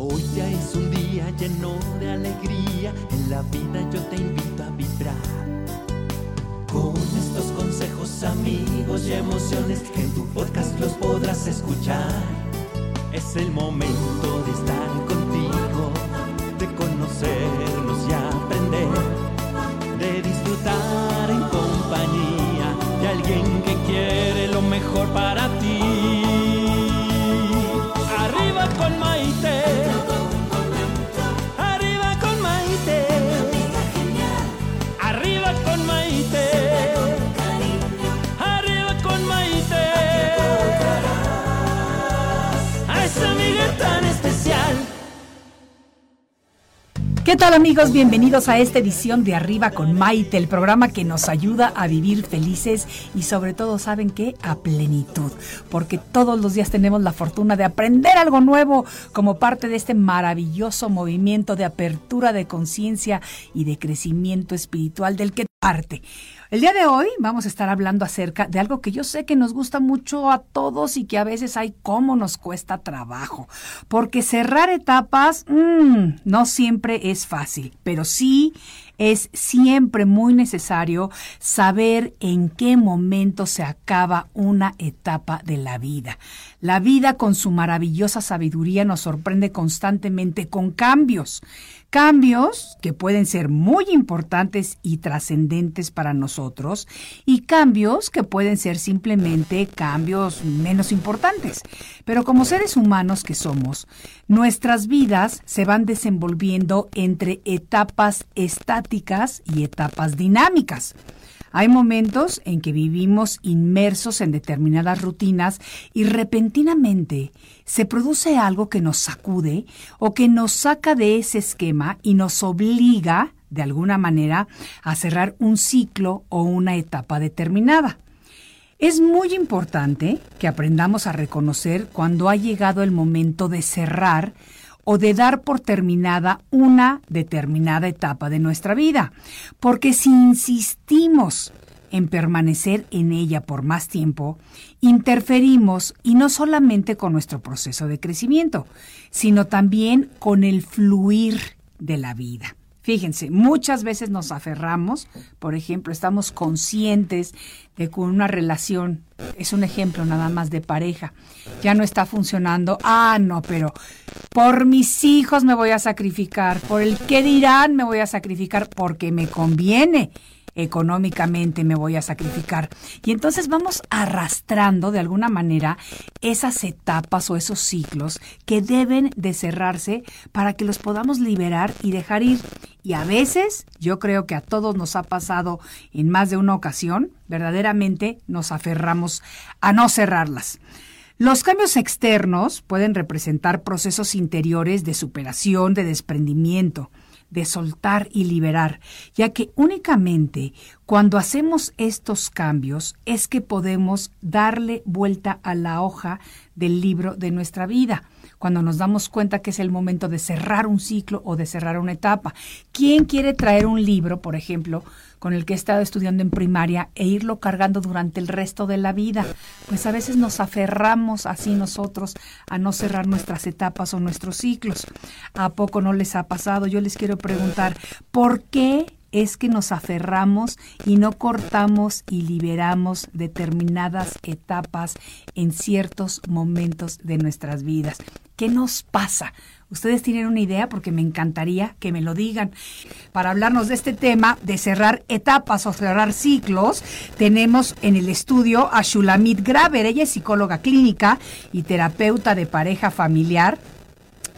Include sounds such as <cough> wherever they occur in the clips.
Hoy ya es un día lleno de alegría, en la vida yo te invito a vibrar. Con estos consejos, amigos y emociones que en tu podcast los podrás escuchar. Es el momento de estar contigo, de conocernos ¿Qué tal amigos? Bienvenidos a esta edición de Arriba con Maite, el programa que nos ayuda a vivir felices y sobre todo, ¿saben qué? A plenitud, porque todos los días tenemos la fortuna de aprender algo nuevo como parte de este maravilloso movimiento de apertura de conciencia y de crecimiento espiritual del que parte. El día de hoy vamos a estar hablando acerca de algo que yo sé que nos gusta mucho a todos y que a veces hay cómo nos cuesta trabajo. Porque cerrar etapas mmm, no siempre es fácil, pero sí es siempre muy necesario saber en qué momento se acaba una etapa de la vida. La vida con su maravillosa sabiduría nos sorprende constantemente con cambios. Cambios que pueden ser muy importantes y trascendentes para nosotros y cambios que pueden ser simplemente cambios menos importantes. Pero como seres humanos que somos, nuestras vidas se van desenvolviendo entre etapas estáticas y etapas dinámicas. Hay momentos en que vivimos inmersos en determinadas rutinas y repentinamente se produce algo que nos sacude o que nos saca de ese esquema y nos obliga, de alguna manera, a cerrar un ciclo o una etapa determinada. Es muy importante que aprendamos a reconocer cuando ha llegado el momento de cerrar o de dar por terminada una determinada etapa de nuestra vida. Porque si insistimos en permanecer en ella por más tiempo, interferimos y no solamente con nuestro proceso de crecimiento, sino también con el fluir de la vida. Fíjense, muchas veces nos aferramos, por ejemplo, estamos conscientes de que una relación, es un ejemplo nada más de pareja, ya no está funcionando. Ah, no, pero por mis hijos me voy a sacrificar, por el qué dirán me voy a sacrificar, porque me conviene económicamente me voy a sacrificar. Y entonces vamos arrastrando de alguna manera esas etapas o esos ciclos que deben de cerrarse para que los podamos liberar y dejar ir. Y a veces, yo creo que a todos nos ha pasado en más de una ocasión, verdaderamente nos aferramos a no cerrarlas. Los cambios externos pueden representar procesos interiores de superación, de desprendimiento de soltar y liberar, ya que únicamente cuando hacemos estos cambios es que podemos darle vuelta a la hoja del libro de nuestra vida, cuando nos damos cuenta que es el momento de cerrar un ciclo o de cerrar una etapa. ¿Quién quiere traer un libro, por ejemplo, con el que he estado estudiando en primaria e irlo cargando durante el resto de la vida. Pues a veces nos aferramos así nosotros a no cerrar nuestras etapas o nuestros ciclos. ¿A poco no les ha pasado? Yo les quiero preguntar, ¿por qué es que nos aferramos y no cortamos y liberamos determinadas etapas en ciertos momentos de nuestras vidas. ¿Qué nos pasa? Ustedes tienen una idea porque me encantaría que me lo digan. Para hablarnos de este tema de cerrar etapas o cerrar ciclos, tenemos en el estudio a Shulamit Graver. Ella es psicóloga clínica y terapeuta de pareja familiar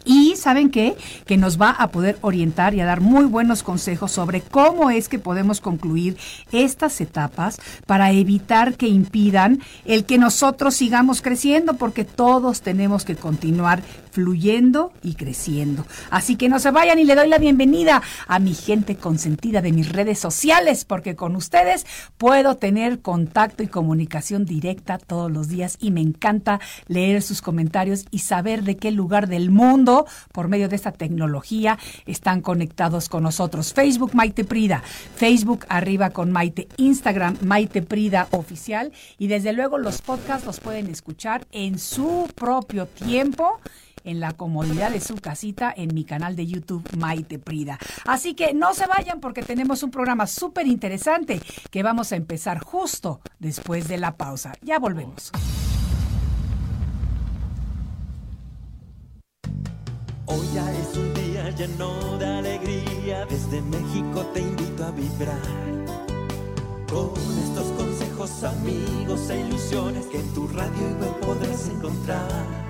y saben qué? Que nos va a poder orientar y a dar muy buenos consejos sobre cómo es que podemos concluir estas etapas para evitar que impidan el que nosotros sigamos creciendo, porque todos tenemos que continuar fluyendo y creciendo. Así que no se vayan y le doy la bienvenida a mi gente consentida de mis redes sociales, porque con ustedes puedo tener contacto y comunicación directa todos los días y me encanta leer sus comentarios y saber de qué lugar del mundo, por medio de esta tecnología, están conectados con nosotros. Facebook Maite Prida, Facebook arriba con Maite, Instagram Maite Prida oficial y desde luego los podcasts los pueden escuchar en su propio tiempo en la comodidad de su casita en mi canal de YouTube Maite Prida. Así que no se vayan porque tenemos un programa súper interesante que vamos a empezar justo después de la pausa. Ya volvemos. Hoy ya es un día lleno de alegría, desde México te invito a vibrar. Con estos consejos, amigos e ilusiones que en tu radio y web podrás encontrar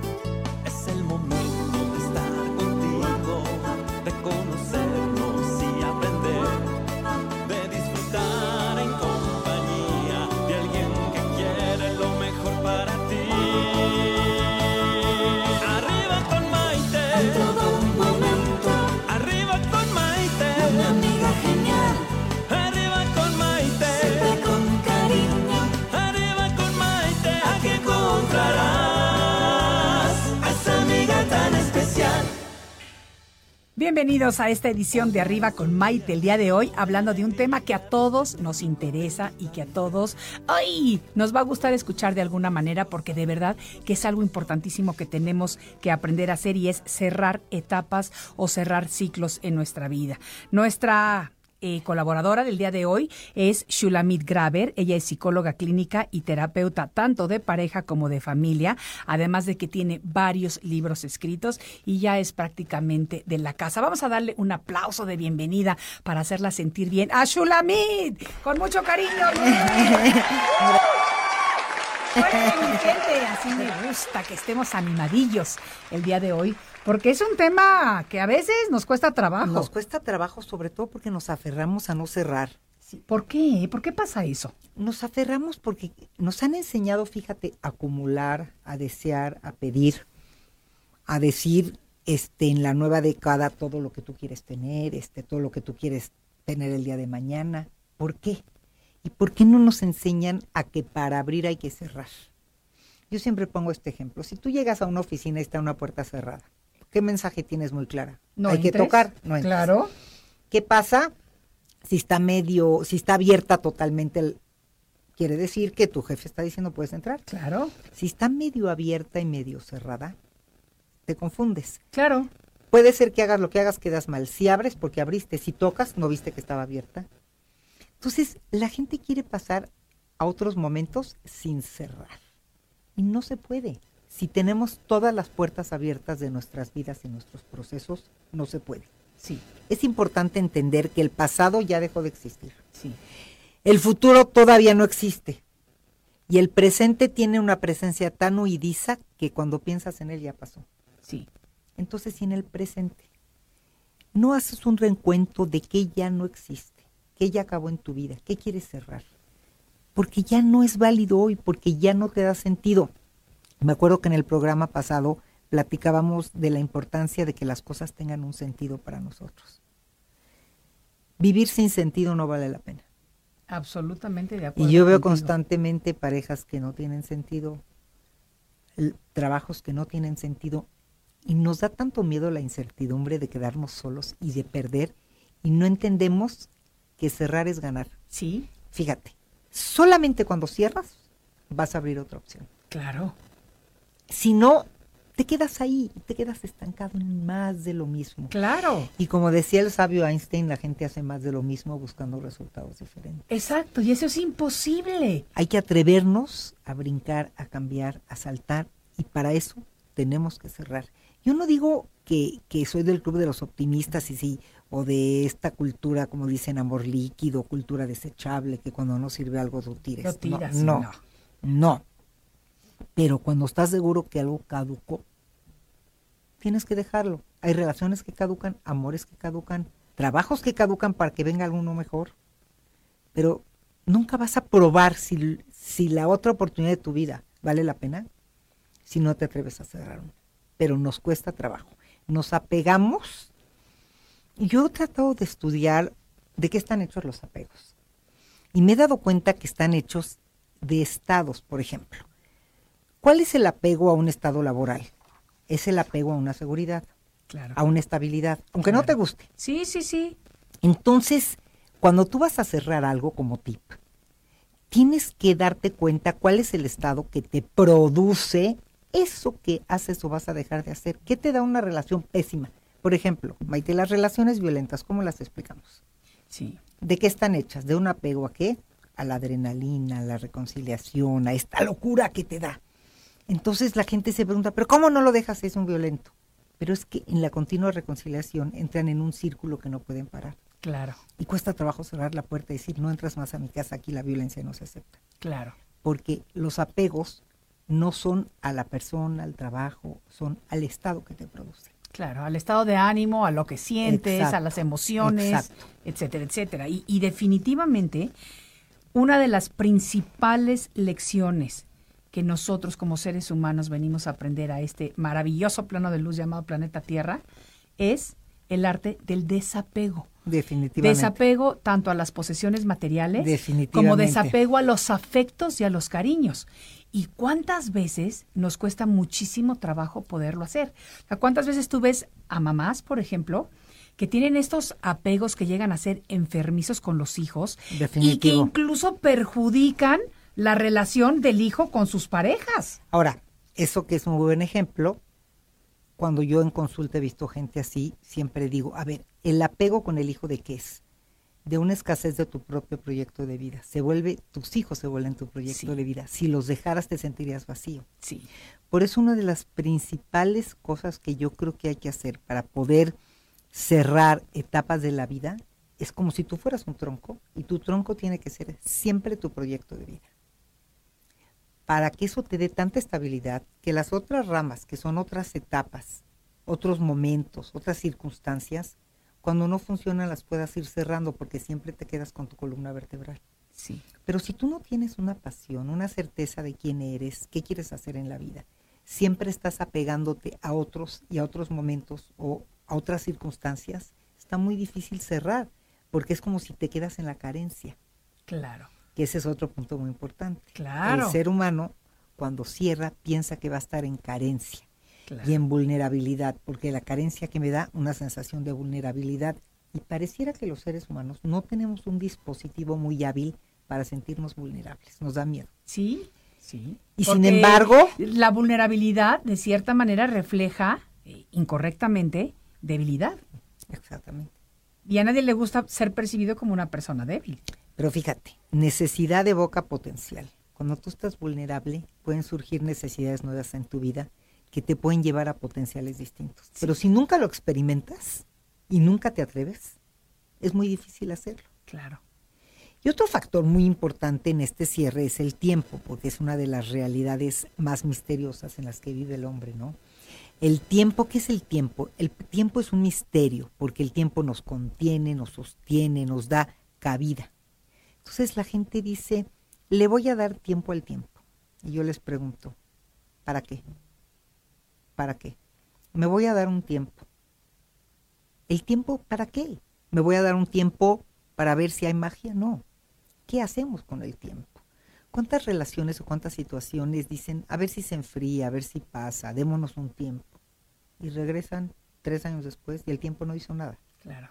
Bienvenidos a esta edición de Arriba con Maite el día de hoy, hablando de un tema que a todos nos interesa y que a todos ¡ay! nos va a gustar escuchar de alguna manera porque de verdad que es algo importantísimo que tenemos que aprender a hacer y es cerrar etapas o cerrar ciclos en nuestra vida. Nuestra eh, colaboradora del día de hoy es Shulamit Graver. Ella es psicóloga clínica y terapeuta tanto de pareja como de familia, además de que tiene varios libros escritos y ya es prácticamente de la casa. Vamos a darle un aplauso de bienvenida para hacerla sentir bien a Shulamit, con mucho cariño. <laughs> gente, así me gusta que estemos animadillos el día de hoy porque es un tema que a veces nos cuesta trabajo. Nos cuesta trabajo, sobre todo porque nos aferramos a no cerrar. ¿Por qué? ¿Por qué pasa eso? Nos aferramos porque nos han enseñado, fíjate, a acumular, a desear, a pedir, a decir este en la nueva década todo lo que tú quieres tener, este todo lo que tú quieres tener el día de mañana. ¿Por qué? ¿Y por qué no nos enseñan a que para abrir hay que cerrar? Yo siempre pongo este ejemplo. Si tú llegas a una oficina y está una puerta cerrada, ¿qué mensaje tienes muy clara? No Hay que tocar, no entres. Claro. ¿Qué pasa si está medio, si está abierta totalmente el, quiere decir que tu jefe está diciendo puedes entrar? Claro. Si está medio abierta y medio cerrada, te confundes. Claro. Puede ser que hagas lo que hagas, quedas mal. Si abres, porque abriste. Si tocas, no viste que estaba abierta. Entonces, la gente quiere pasar a otros momentos sin cerrar. Y no se puede. Si tenemos todas las puertas abiertas de nuestras vidas y nuestros procesos, no se puede. Sí. Es importante entender que el pasado ya dejó de existir. Sí. El futuro todavía no existe. Y el presente tiene una presencia tan huidiza que cuando piensas en él ya pasó. Sí. Entonces, si en el presente no haces un reencuentro de qué ya no existe, qué ya acabó en tu vida, qué quieres cerrar, porque ya no es válido hoy, porque ya no te da sentido. Me acuerdo que en el programa pasado platicábamos de la importancia de que las cosas tengan un sentido para nosotros. Vivir sin sentido no vale la pena. Absolutamente de acuerdo. Y yo veo contigo. constantemente parejas que no tienen sentido, trabajos que no tienen sentido, y nos da tanto miedo la incertidumbre de quedarnos solos y de perder, y no entendemos que cerrar es ganar. Sí, Fíjate, solamente cuando cierras vas a abrir otra opción. claro. Si no, te quedas ahí, te quedas estancado en más de lo mismo. Claro. Y como decía el sabio Einstein, la gente hace más de lo mismo buscando resultados diferentes. Exacto, y eso es imposible. Hay que atrevernos a brincar, a cambiar, a saltar, y para eso tenemos que cerrar. Yo no digo que, que soy del club de los optimistas y sí, o de esta cultura, como dicen, amor líquido, cultura desechable, que cuando no sirve algo lo tires. Lo tiras, no, no. no. Pero cuando estás seguro que algo caducó, tienes que dejarlo. Hay relaciones que caducan, amores que caducan, trabajos que caducan para que venga alguno mejor. Pero nunca vas a probar si, si la otra oportunidad de tu vida vale la pena si no te atreves a cerrar una. Pero nos cuesta trabajo. Nos apegamos. Yo he tratado de estudiar de qué están hechos los apegos. Y me he dado cuenta que están hechos de estados, por ejemplo. ¿Cuál es el apego a un estado laboral? Es el apego a una seguridad, Claro. a una estabilidad, aunque no te guste. Sí, sí, sí. Entonces, cuando tú vas a cerrar algo como tip, tienes que darte cuenta cuál es el estado que te produce eso que haces o vas a dejar de hacer. ¿Qué te da una relación pésima? Por ejemplo, Maite, las relaciones violentas, ¿cómo las explicamos? Sí. ¿De qué están hechas? ¿De un apego a qué? A la adrenalina, a la reconciliación, a esta locura que te da. Entonces la gente se pregunta, ¿pero cómo no lo dejas si es un violento? Pero es que en la continua reconciliación entran en un círculo que no pueden parar. Claro, Y cuesta trabajo cerrar la puerta y decir, no entras más a mi casa, aquí la violencia no se acepta. claro. Porque los apegos no son a la persona, al trabajo, son al estado que te produce. Claro, al estado de ánimo, a lo que sientes, Exacto, a las emociones, exacto. etcétera, etcétera. Y, y definitivamente, una de las principales lecciones que nosotros como seres humanos venimos a aprender a este maravilloso plano de luz llamado planeta Tierra es el arte del desapego. Definitivamente. Desapego tanto a las posesiones materiales como desapego a los afectos y a los cariños. ¿Y cuántas veces nos cuesta muchísimo trabajo poderlo hacer? ¿Cuántas veces tú ves a mamás, por ejemplo, que tienen estos apegos que llegan a ser enfermizos con los hijos y que incluso perjudican la relación del hijo con sus parejas? Ahora, eso que es un buen ejemplo, cuando yo en consulta he visto gente así, siempre digo, a ver, el apego con el hijo de qué es? De una escasez de tu propio proyecto de vida. Se vuelve, tus hijos se vuelven tu proyecto Sí. de vida. Si los dejaras te sentirías vacío. Sí. Por eso una de las principales cosas que yo creo que hay que hacer para poder cerrar etapas de la vida es como si tú fueras un tronco y tu tronco tiene que ser siempre tu proyecto de vida. Para que eso te dé tanta estabilidad que las otras ramas, que son otras etapas, otros momentos, otras circunstancias, cuando no funcionan las puedas ir cerrando porque siempre te quedas con tu columna vertebral. Sí. Pero si tú no tienes una pasión, una certeza de quién eres, qué quieres hacer en la vida, siempre estás apegándote a otros y a otros momentos o a otras circunstancias, está muy difícil cerrar, porque es como si te quedas en la carencia, Claro. Que ese es otro punto muy importante. Claro. El ser humano, cuando cierra, piensa que va a estar en carencia Claro. y en vulnerabilidad, porque la carencia que me da una sensación de vulnerabilidad. Y pareciera que los seres humanos no tenemos un dispositivo muy hábil para sentirnos vulnerables, nos da miedo. Sí, sí. Y sin embargo- La vulnerabilidad, de cierta manera, refleja eh, incorrectamente debilidad. Exactamente. Y a nadie le gusta ser percibido como una persona débil. Pero fíjate, necesidad de boca potencial. Cuando tú estás vulnerable, pueden surgir necesidades nuevas en tu vida que te pueden llevar a potenciales distintos. Pero si nunca lo experimentas y nunca te atreves, es muy difícil hacerlo. Claro. Y otro factor muy importante en este cierre es el tiempo, porque es una de las realidades más misteriosas en las que vive el hombre, ¿no? El tiempo, ¿qué es el tiempo? El tiempo es un misterio, porque el tiempo nos contiene, nos sostiene, nos da cabida. Entonces la gente dice, le voy a dar tiempo al tiempo. Y yo les pregunto, ¿para qué? ¿Para qué? Me voy a dar un tiempo. ¿El tiempo para qué? ¿Me voy a dar un tiempo para ver si hay magia? No. ¿Qué hacemos con el tiempo? ¿Cuántas relaciones o cuántas situaciones dicen, a ver si se enfría, a ver si pasa, démonos un tiempo? Y regresan tres años después y el tiempo no hizo nada. Claro.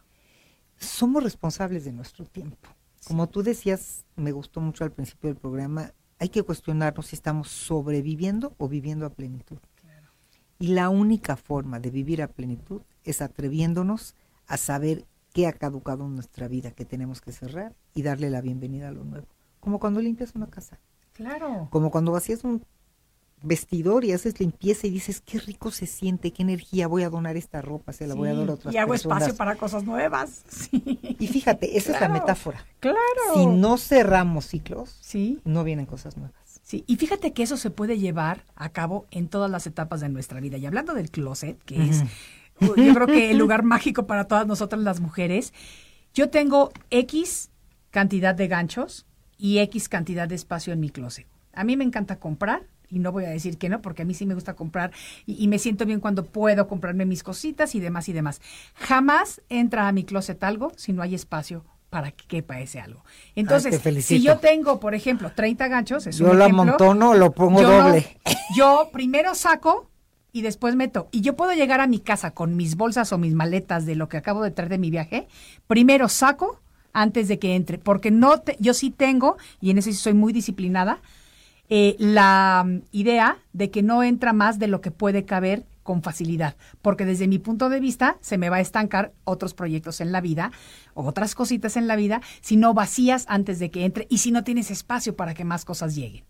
Somos responsables de nuestro tiempo. Como tú decías, me gustó mucho al principio del programa, hay que cuestionarnos si estamos sobreviviendo o viviendo a plenitud. Y la única forma de vivir a plenitud es atreviéndonos a saber qué ha caducado en nuestra vida, que tenemos que cerrar y darle la bienvenida a lo nuevo. Como cuando limpias una casa. Claro. Como cuando vacías un vestidor y haces limpieza y dices, qué rico se siente, qué energía, voy a donar esta ropa, se la voy a dar a otras y hago personas. espacio para cosas nuevas. <laughs> Sí. Y fíjate, esa es la metáfora. Claro. Si no cerramos ciclos, Sí. no vienen cosas nuevas. Sí, y fíjate que eso se puede llevar a cabo en todas las etapas de nuestra vida. Y hablando del closet, que es, yo creo que el <laughs> lugar mágico para todas nosotras las mujeres, yo tengo X cantidad de ganchos y X cantidad de espacio en mi closet. A mí me encanta comprar. Y no voy a decir que no, porque a mí sí me gusta comprar y, y me siento bien cuando puedo comprarme mis cositas y demás y demás. Jamás entra a mi closet algo si no hay espacio para que quepa ese algo. Entonces, si yo tengo, por ejemplo, 30 ganchos, es Yo un lo ejemplo, amontono, lo pongo yo doble. yo primero saco y después meto. Y yo puedo llegar a mi casa con mis bolsas o mis maletas de lo que acabo de traer de mi viaje. Primero saco antes de que entre, porque no te- yo sí tengo, y en eso sí soy muy disciplinada, eh, la mm, idea de que no entra más de lo que puede caber con facilidad, porque desde mi punto de vista se me va a estancar otros proyectos en la vida, otras cositas en la vida, si no vacías antes de que entre y si no tienes espacio para que más cosas lleguen.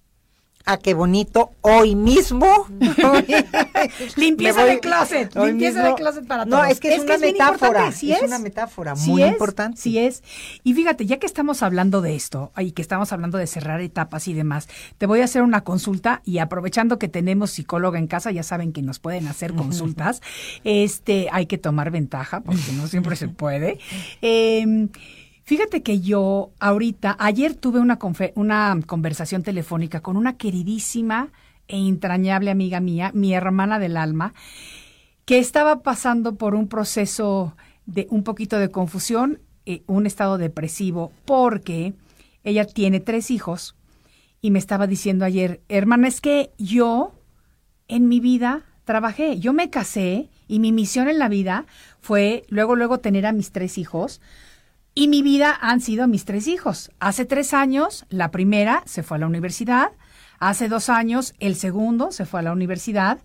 Ah, qué bonito. Hoy mismo. <laughs> Limpieza voy- de closet, limpieza mismo- de closet para No, todos. es que es, una metáfora. sí es, es, una metáfora Sí muy importante. Sí es. Y fíjate, ya que estamos hablando de esto y que estamos hablando de cerrar etapas y demás, te voy a hacer una consulta y aprovechando que tenemos psicóloga en casa, ya saben que nos pueden hacer consultas. Este, hay que tomar ventaja porque no siempre se <laughs> puede. Eh, Fíjate que yo ahorita, ayer tuve una, una conversación telefónica con una queridísima e entrañable amiga mía, mi hermana del alma, que estaba pasando por un proceso de un poquito de confusión, eh, un estado depresivo, porque ella tiene tres hijos y me estaba diciendo ayer, hermana, es que yo en mi vida trabajé, yo me casé y mi misión en la vida fue luego, luego tener a mis tres hijos. Y mi vida han sido mis tres hijos. Hace tres años, la primera se fue a la universidad. Hace dos años, el segundo se fue a la universidad.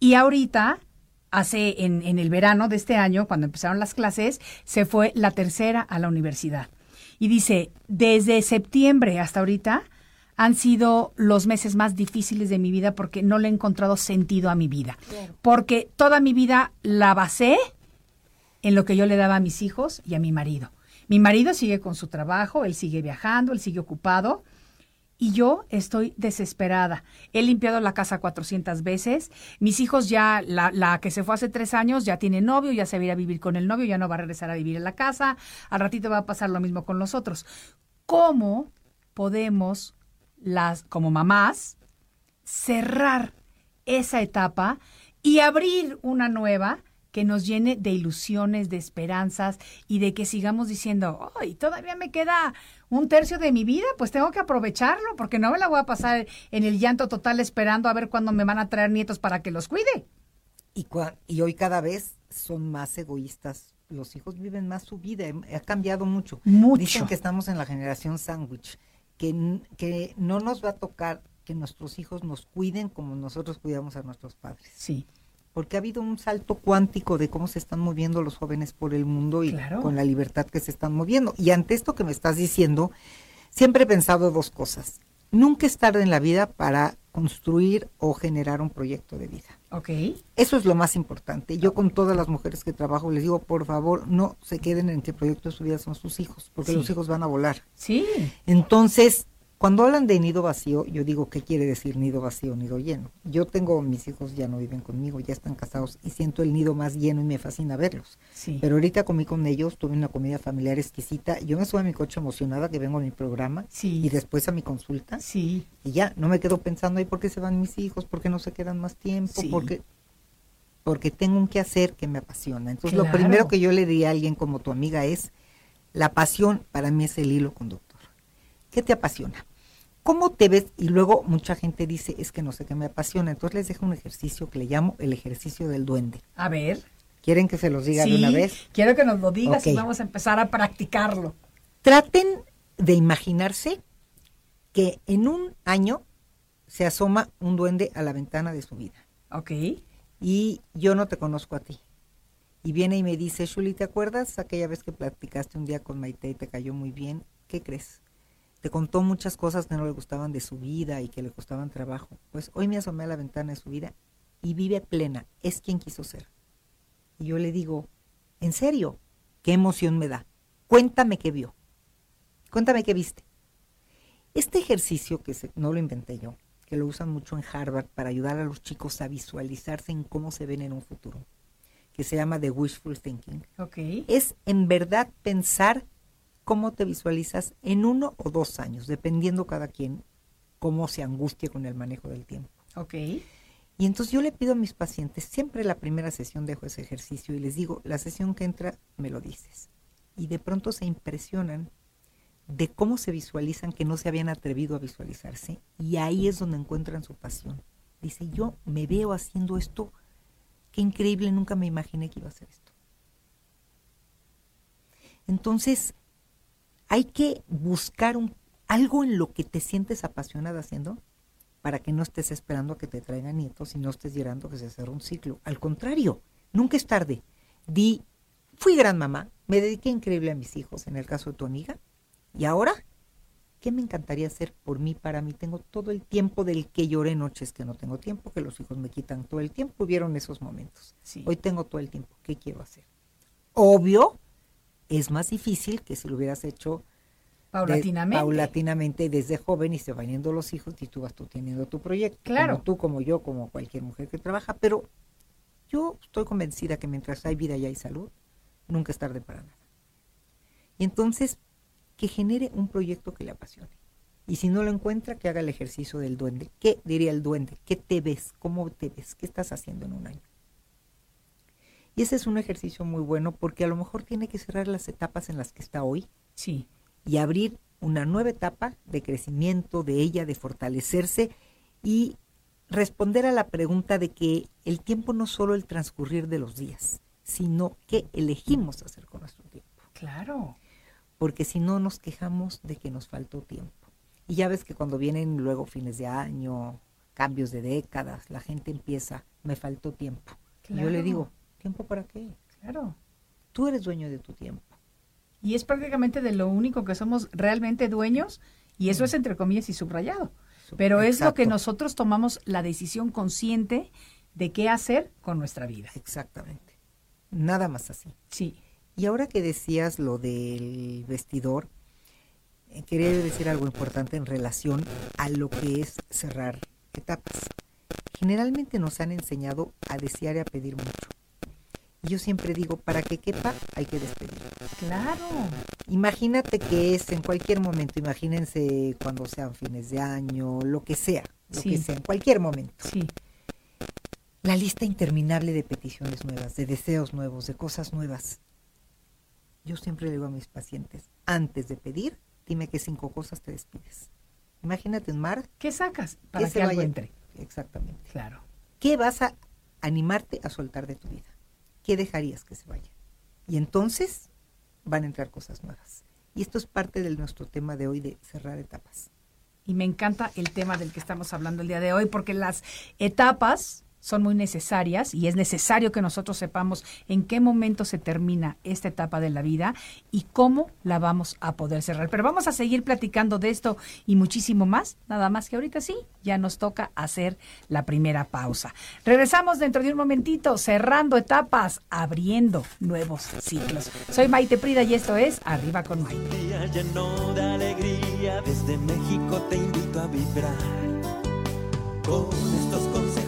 Y ahorita, hace en, en el verano de este año, cuando empezaron las clases, se fue la tercera a la universidad. Y dice, desde septiembre hasta ahorita han sido los meses más difíciles de mi vida porque no le he encontrado sentido a mi vida. Porque toda mi vida la basé en lo que yo le daba a mis hijos y a mi marido. Mi marido sigue con su trabajo, él sigue viajando, él sigue ocupado y yo estoy desesperada. He limpiado la casa 400 veces. Mis hijos ya, la, que se fue hace tres años, ya tiene novio, ya se va a ir a vivir con el novio, ya no va a regresar a vivir en la casa. Al ratito va a pasar lo mismo con los otros. ¿Cómo podemos, las, como mamás, cerrar esa etapa y abrir una nueva que nos llene de ilusiones, de esperanzas y de que sigamos diciendo, ¡ay, todavía me queda un tercio de mi vida! Pues tengo que aprovecharlo porque no me la voy a pasar en el llanto total esperando a ver cuándo me van a traer nietos para que los cuide. Y, cua- y hoy cada vez son más egoístas. Los hijos viven más su vida. em- Ha cambiado mucho. Mucho. Dicen que estamos en la generación sándwich, que, que no nos va a tocar que nuestros hijos nos cuiden como nosotros cuidamos a nuestros padres. Sí, Porque ha habido un salto cuántico de cómo se están moviendo los jóvenes por el mundo y Claro. con la libertad que se están moviendo. Y ante esto que me estás diciendo, siempre he pensado dos cosas. Nunca es tarde en la vida para construir o generar un proyecto de vida. ok. Eso es lo más importante. Yo con todas las mujeres que trabajo les digo, por favor, no se queden en que el proyecto de su vida son sus hijos, porque Sí. los hijos van a volar. Sí, Entonces, cuando hablan de nido vacío, yo digo, ¿qué quiere decir nido vacío, nido lleno? Yo tengo, mis hijos ya no viven conmigo, ya están casados y siento el nido más lleno y me fascina verlos. sí. Pero ahorita comí con ellos, tuve una comida familiar exquisita. Yo me subo a mi coche emocionada que vengo a mi programa Sí. y después a mi consulta. sí, Y ya, no me quedo pensando, ¿y por qué se van mis hijos? ¿Por qué no se quedan más tiempo? Sí. Porque porque tengo un quehacer que me apasiona. Entonces, lo primero que yo le diría a alguien como tu amiga es, la pasión para mí es el hilo conductor. ¿Qué te apasiona? ¿Cómo te ves? Y luego mucha gente dice, es que no sé qué me apasiona. Entonces les dejo un ejercicio que le llamo el ejercicio del duende. A ver. ¿Quieren que se los diga sí, de una vez? quiero que nos lo digas y vamos a empezar a practicarlo. Traten de imaginarse que en un año se asoma un duende a la ventana de su vida. Ok, y yo no te conozco a ti. Y viene y me dice, Shuli, ¿te acuerdas aquella vez que platicaste un día con Maite y te cayó muy bien? ¿Qué crees? Te contó muchas cosas que no le gustaban de su vida y que le costaban trabajo. Pues hoy me asomé a la ventana de su vida y vive plena, es quien quiso ser. Y yo le digo, ¿en serio? ¿Qué emoción me da? Cuéntame qué vio. Cuéntame qué viste. Este ejercicio, que no lo inventé yo, que lo usan mucho en Harvard para ayudar a los chicos a visualizarse en cómo se ven en un futuro, que se llama The Wishful Thinking, okay. es en verdad pensar cómo te visualizas en uno o dos años, dependiendo cada quien cómo se angustie con el manejo del tiempo. Okay. Y entonces yo le pido a mis pacientes, siempre la primera sesión dejo ese ejercicio y les digo, la sesión que entra me lo dices. Y de pronto se impresionan de cómo se visualizan que no se habían atrevido a visualizarse y ahí es donde encuentran su pasión. Dice, yo me veo haciendo esto, qué increíble, nunca me imaginé que iba a hacer esto. Entonces, hay que buscar un, algo en lo que te sientes apasionada haciendo para que no estés esperando a que te traigan nietos y no estés llorando que se cerró un ciclo. Al contrario, nunca es tarde. Di, fui gran mamá, me dediqué increíble a mis hijos, en el caso de tu amiga, y ahora, ¿qué me encantaría hacer por mí, para mí? Tengo todo el tiempo del que lloré noches que no tengo tiempo, que los hijos me quitan todo el tiempo, vieron esos momentos. Hoy tengo todo el tiempo, ¿qué quiero hacer? Obvio, es más difícil que si lo hubieras hecho Paulatinamente. paulatinamente desde joven y se van yendo los hijos y tú vas tú teniendo tu proyecto. Claro. Como tú, como yo, como cualquier mujer que trabaja. Pero yo estoy convencida que mientras hay vida y hay salud, nunca es tarde para nada. Y entonces, que genere un proyecto que le apasione. Y si no lo encuentra, que haga el ejercicio del duende. ¿Qué diría el duende? ¿Qué te ves? ¿Cómo te ves? ¿Qué estás haciendo en un año? Y ese es un ejercicio muy bueno porque a lo mejor tiene que cerrar las etapas en las que está hoy. Sí y abrir una nueva etapa de crecimiento de ella, de fortalecerse y responder a la pregunta de que el tiempo no es solo el transcurrir de los días, sino qué elegimos hacer con nuestro tiempo. Claro. Porque si no nos quejamos de que nos faltó tiempo. Y ya ves que cuando vienen luego fines de año, cambios de décadas, la gente empieza, me faltó tiempo. Y yo le digo, ¿tiempo para qué? Claro. Tú eres dueño de tu tiempo. Y es prácticamente de lo único que somos realmente dueños, y eso es entre comillas y subrayado. Pero es lo que nosotros tomamos la decisión consciente de qué hacer con nuestra vida. Exactamente. Nada más así. Sí. Y ahora que decías lo del vestidor, eh, quería decir algo importante en relación a lo que es cerrar etapas. Generalmente nos han enseñado a desear y a pedir mucho. Yo siempre digo, para que quepa hay que despedir. Claro. Imagínate que es en cualquier momento, imagínense cuando sean fines de año, lo que sea, lo que sea, en cualquier momento. Sí. La lista interminable de peticiones nuevas, de deseos nuevos, de cosas nuevas. Yo siempre digo a mis pacientes, antes de pedir, dime qué cinco cosas te despides. Imagínate un mar. ¿Qué sacas para que algo entre? Exactamente. Claro. ¿Qué vas a animarte a soltar de tu vida? ¿Qué dejarías que se vaya? Y entonces van a entrar cosas nuevas. Y esto es parte de nuestro tema de hoy de cerrar etapas. Y me encanta el tema del que estamos hablando el día de hoy, porque las etapas son muy necesarias y es necesario que nosotros sepamos en qué momento se termina esta etapa de la vida y cómo la vamos a poder cerrar. Pero vamos a seguir platicando de esto y muchísimo más, nada más que ahorita sí, ya nos toca hacer la primera pausa. Regresamos dentro de un momentito, cerrando etapas, abriendo nuevos ciclos. Soy Maite Prida y esto es Arriba con Maite. Día lleno de alegría, desde México te invito a vibrar con estos consejos,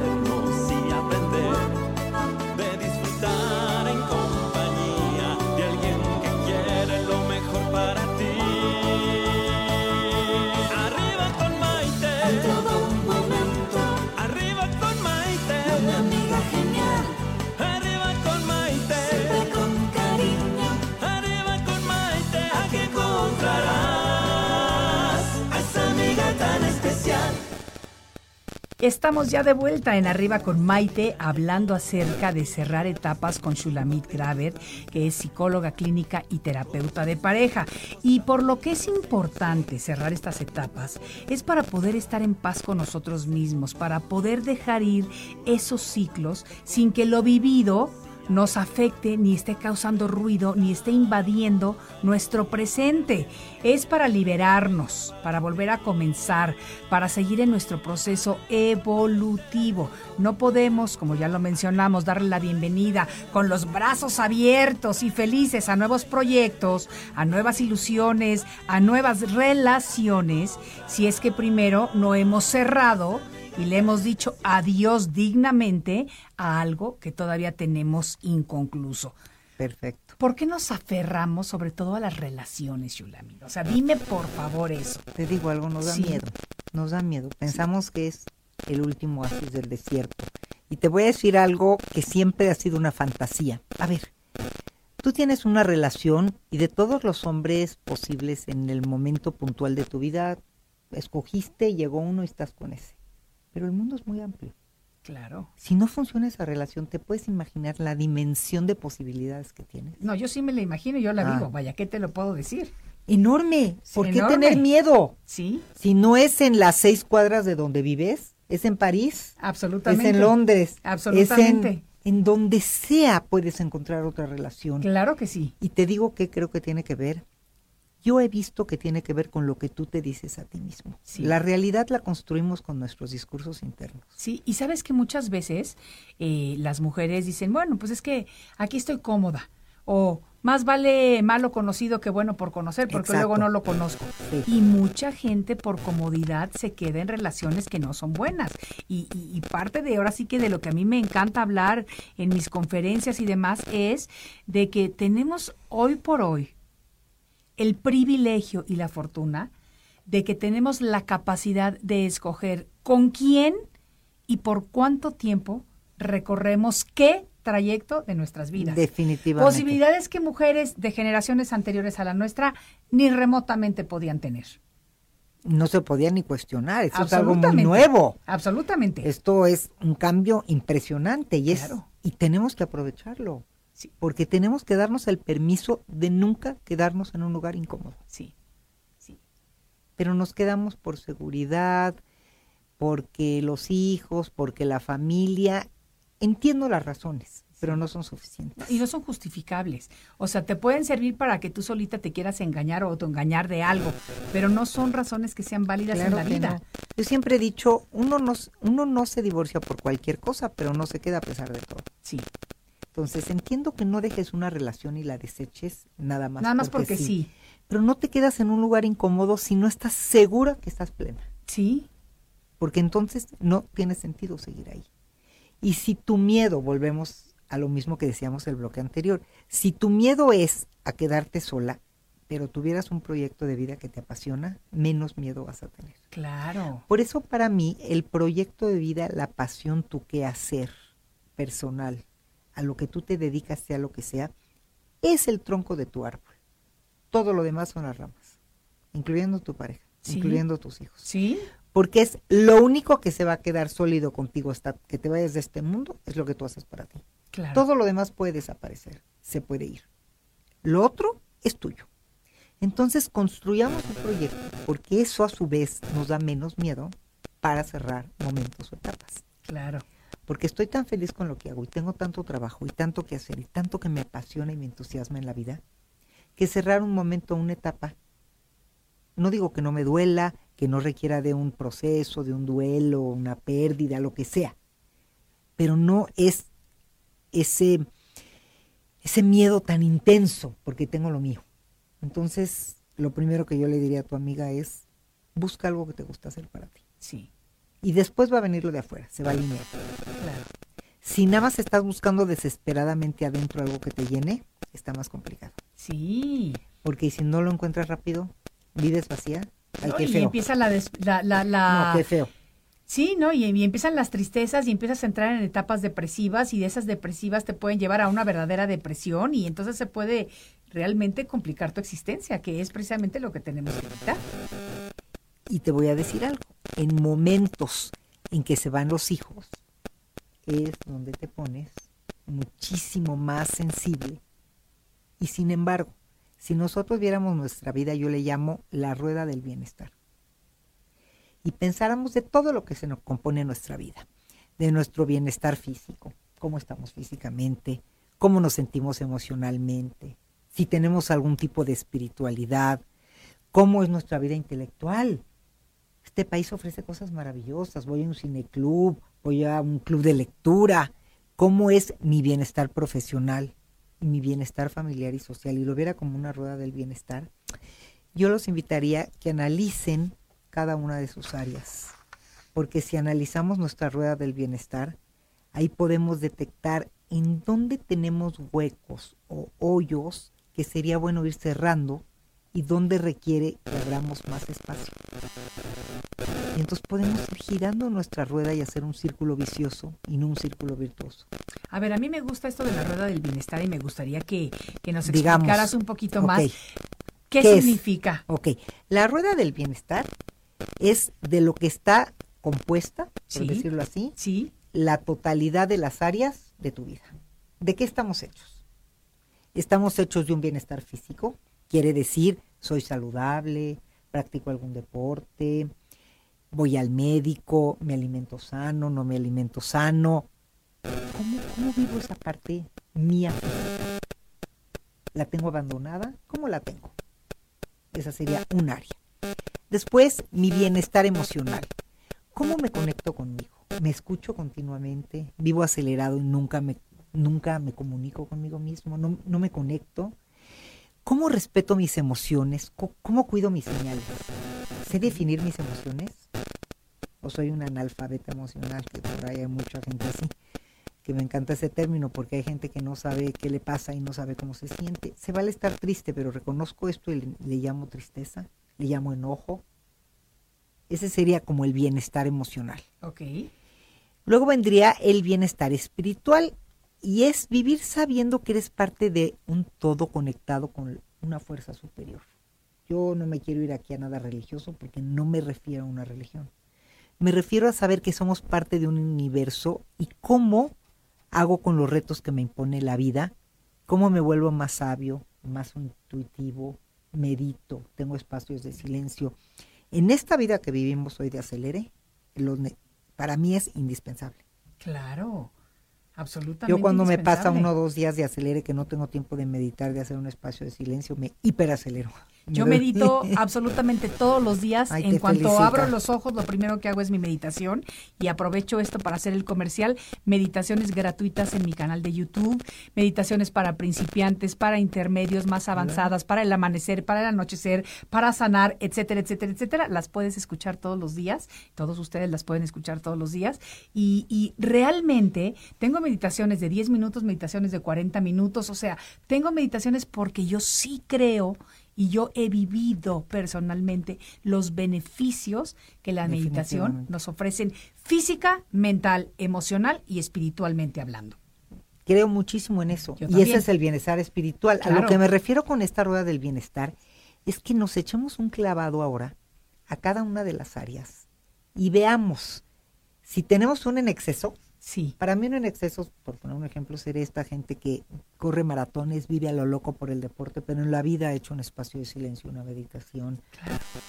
Estamos ya de vuelta en Arriba con Maite hablando acerca de cerrar etapas con Shulamit Graver, que es psicóloga clínica y terapeuta de pareja. Y por lo que es importante cerrar estas etapas es para poder estar en paz con nosotros mismos, para poder dejar ir esos ciclos sin que lo vivido nos afecte, ni esté causando ruido, ni esté invadiendo nuestro presente. Es para liberarnos, para volver a comenzar, para seguir en nuestro proceso evolutivo. No podemos, como ya lo mencionamos, darle la bienvenida con los brazos abiertos y felices a nuevos proyectos, a nuevas ilusiones, a nuevas relaciones, si es que primero no hemos cerrado y le hemos dicho adiós dignamente a algo que todavía tenemos inconcluso. Perfecto. ¿Por qué nos aferramos sobre todo a las relaciones, Yulami? O sea, dime por favor eso. Te digo algo, nos da Sí. miedo. Nos da miedo. Pensamos que es el último oasis del desierto. Y te voy a decir algo que siempre ha sido una fantasía. A ver, tú tienes una relación y de todos los hombres posibles en el momento puntual de tu vida, escogiste, llegó uno y estás con ese. Pero el mundo es muy amplio. Claro. Si no funciona esa relación, ¿te puedes imaginar la dimensión de posibilidades que tienes? No, yo sí me la imagino, yo la Ah. vivo. Vaya, ¿qué te lo puedo decir? Enorme. Sí, ¿Por qué enorme. tener miedo? Sí, Si no es en las seis cuadras de donde vives, es en París, absolutamente. es en Londres, Absolutamente. es en, en donde sea puedes encontrar otra relación. Claro que sí. Y te digo que creo que tiene que ver. Yo he visto que tiene que ver con lo que tú te dices a ti mismo. Sí. La realidad la construimos con nuestros discursos internos. Sí, y sabes que muchas veces eh, las mujeres dicen, bueno, pues es que aquí estoy cómoda. O más vale malo conocido que bueno por conocer, porque Exacto. luego no lo conozco. Sí. Y mucha gente por comodidad se queda en relaciones que no son buenas. Y, y- y parte de ahora sí que de lo que a mí me encanta hablar en mis conferencias y demás es de que tenemos hoy por hoy el privilegio y la fortuna de que tenemos la capacidad de escoger con quién y por cuánto tiempo recorremos qué trayecto de nuestras vidas. Definitivamente. Posibilidades que mujeres de generaciones anteriores a la nuestra ni remotamente podían tener. No se podía ni cuestionar. Esto es algo muy nuevo. Absolutamente. Esto es un cambio impresionante y, es, Claro. y tenemos que aprovecharlo. Sí. Porque tenemos que darnos el permiso de nunca quedarnos en un lugar incómodo. Sí. Sí. Pero nos quedamos por seguridad, porque los hijos, porque la familia. Entiendo las razones, pero no son suficientes. Y no son justificables. O sea, te pueden servir para que tú solita te quieras engañar o autoengañar de algo, pero no son razones que sean válidas en la vida. no. Yo siempre he dicho, uno no, uno no se divorcia por cualquier cosa, pero no se queda a pesar de todo. Sí. Entonces entiendo que no dejes una relación y la deseches nada más. Nada más porque sí. Pero no te quedas en un lugar incómodo si no estás segura que estás plena. Sí. Porque entonces no tiene sentido seguir ahí. Y si tu miedo, volvemos a lo mismo que decíamos el bloque anterior, si tu miedo es a quedarte sola, pero tuvieras un proyecto de vida que te apasiona, menos miedo vas a tener. Claro. Por eso para mí el proyecto de vida, la pasión, tu qué hacer personal, a lo que tú te dedicas, sea lo que sea, es el tronco de tu árbol. Todo lo demás son las ramas, incluyendo tu pareja, Sí. incluyendo tus hijos. Sí. Porque es lo único que se va a quedar sólido contigo hasta que te vayas de este mundo, es lo que tú haces para ti. Claro. Todo lo demás puede desaparecer, se puede ir. Lo otro es tuyo. Entonces construyamos un proyecto, porque eso a su vez nos da menos miedo para cerrar momentos o etapas. Claro. Porque estoy tan feliz con lo que hago y tengo tanto trabajo y tanto que hacer y tanto que me apasiona y me entusiasma en la vida, que cerrar un momento, una etapa, no digo que no me duela, que no requiera de un proceso, de un duelo, una pérdida, lo que sea, pero no es ese, ese miedo tan intenso, porque tengo lo mío. Entonces, lo primero que yo le diría a tu amiga es, busca algo que te gusta hacer para ti. Sí. Y después va a venir lo de afuera, se va a alinear. Claro. Si nada más estás buscando desesperadamente adentro algo que te llene, está más complicado. Sí. Porque si no lo encuentras rápido, vives vacía. Ay, ¿no? qué y feo. empieza la, des- la, la, la- No, qué feo. Sí, ¿no? Y, y empiezan las tristezas y empiezas a entrar en etapas depresivas y de esas depresivas te pueden llevar a una verdadera depresión y entonces se puede realmente complicar tu existencia, que es precisamente lo que tenemos que evitar. Y te voy a decir algo. En momentos en que se van los hijos es donde te pones muchísimo más sensible. Y sin embargo, si nosotros viéramos nuestra vida, yo le llamo la rueda del bienestar. Y pensáramos de todo lo que se nos compone nuestra vida, de nuestro bienestar físico, cómo estamos físicamente, cómo nos sentimos emocionalmente, si tenemos algún tipo de espiritualidad, cómo es nuestra vida intelectual. Este país ofrece cosas maravillosas. Voy a un cineclub, voy a un club de lectura. ¿Cómo es mi bienestar profesional y mi bienestar familiar y social? Y lo viera como una rueda del bienestar. Yo los invitaría que analicen cada una de sus áreas. Porque si analizamos nuestra rueda del bienestar, ahí podemos detectar en dónde tenemos huecos o hoyos que sería bueno ir cerrando y dónde requiere que abramos más espacio. Y entonces podemos ir girando nuestra rueda y hacer un círculo vicioso y no un círculo virtuoso. A ver, a mí me gusta esto de la rueda del bienestar y me gustaría que, que nos Digamos, explicaras un poquito más qué, ¿Qué es? significa. Ok, la rueda del bienestar es de lo que está compuesta, por Sí. decirlo así, Sí, la totalidad de las áreas de tu vida. ¿De qué estamos hechos? Estamos hechos de un bienestar físico, quiere decir, soy saludable, practico algún deporte, voy al médico, me alimento sano, no me alimento sano. ¿Cómo, vivo esa parte mía? ¿La tengo abandonada? ¿Cómo la tengo? Esa sería un área. Después, mi bienestar emocional. ¿Cómo me conecto conmigo? ¿Me escucho continuamente? ¿Vivo acelerado y nunca me, nunca me comunico conmigo mismo? ¿No, no me conecto? ¿Cómo respeto mis emociones? ¿Cómo cuido mis señales? ¿Sé definir mis emociones? ¿O soy un analfabeta emocional? Que por ahí hay mucha gente así. Que me encanta ese término porque hay gente que no sabe qué le pasa y no sabe cómo se siente. Se vale estar triste, pero reconozco esto y le, le llamo tristeza, le llamo enojo. Ese sería como el bienestar emocional. ok. Luego vendría el bienestar espiritual y es vivir sabiendo que eres parte de un todo conectado con una fuerza superior. Yo no me quiero ir aquí a nada religioso porque no me refiero a una religión. Me refiero a saber que somos parte de un universo y cómo hago con los retos que me impone la vida, cómo me vuelvo más sabio, más intuitivo, medito, tengo espacios de silencio. En esta vida que vivimos hoy de acelere, para mí es indispensable. Claro, absolutamente. Yo cuando me pasa uno o dos días de acelere que no tengo tiempo de meditar, de hacer un espacio de silencio, me hiperacelero. Yo medito <laughs> absolutamente todos los días. Ay, en cuanto abro los ojos, lo primero que hago es mi meditación y aprovecho esto para hacer el comercial. Meditaciones gratuitas en mi canal de YouTube, meditaciones para principiantes, para intermedios más avanzadas, para el amanecer, para el anochecer, para sanar, etcétera, etcétera, etcétera. Las puedes escuchar todos los días. Todos ustedes las pueden escuchar todos los días. Y, y realmente tengo meditaciones de 10 minutos, meditaciones de 40 minutos. O sea, tengo meditaciones porque yo sí creo y yo he vivido personalmente los beneficios que la meditación nos ofrecen física, mental, emocional y espiritualmente hablando. Creo muchísimo en eso. Yo y también. ese es el bienestar espiritual. A lo que me refiero con esta rueda del bienestar es que nos echemos un clavado ahora a cada una de las áreas y veamos si tenemos un en exceso. Sí, Para mí un en exceso, por poner un ejemplo, sería esta gente que corre maratones, vive a lo loco por el deporte, pero en la vida ha hecho un espacio de silencio, una meditación.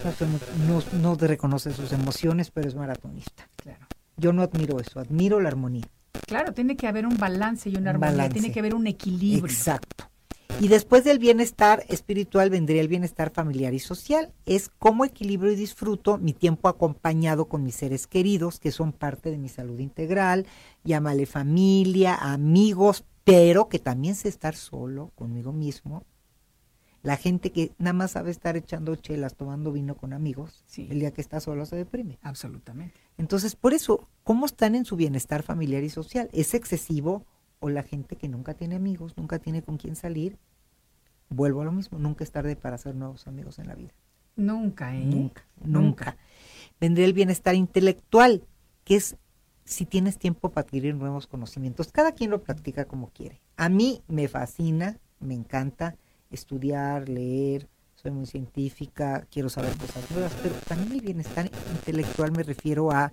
No, mu- no, no reconoce sus emociones, pero es maratonista. claro. Yo no admiro eso, admiro la armonía. Claro, tiene que haber un balance y una Un armonía, balance. tiene que haber un equilibrio. Exacto. Y después del bienestar espiritual vendría el bienestar familiar y social. Es cómo equilibro y disfruto mi tiempo acompañado con mis seres queridos, que son parte de mi salud integral. Llámale familia, amigos, pero que también sé estar solo conmigo mismo. La gente que nada más sabe estar echando chelas, tomando vino con amigos, Sí. el día que está solo se deprime. Absolutamente. Entonces, por eso, ¿cómo están en su bienestar familiar y social? ¿Es excesivo o la gente que nunca tiene amigos, nunca tiene con quién salir? Vuelvo a lo mismo, nunca es tarde para hacer nuevos amigos en la vida. Nunca, ¿eh? Nunca, nunca. Vendría el bienestar intelectual, que es si tienes tiempo para adquirir nuevos conocimientos. Cada quien lo practica como quiere. A mí me fascina, me encanta estudiar, leer, soy muy científica, quiero saber cosas nuevas, pero también el bienestar intelectual me refiero a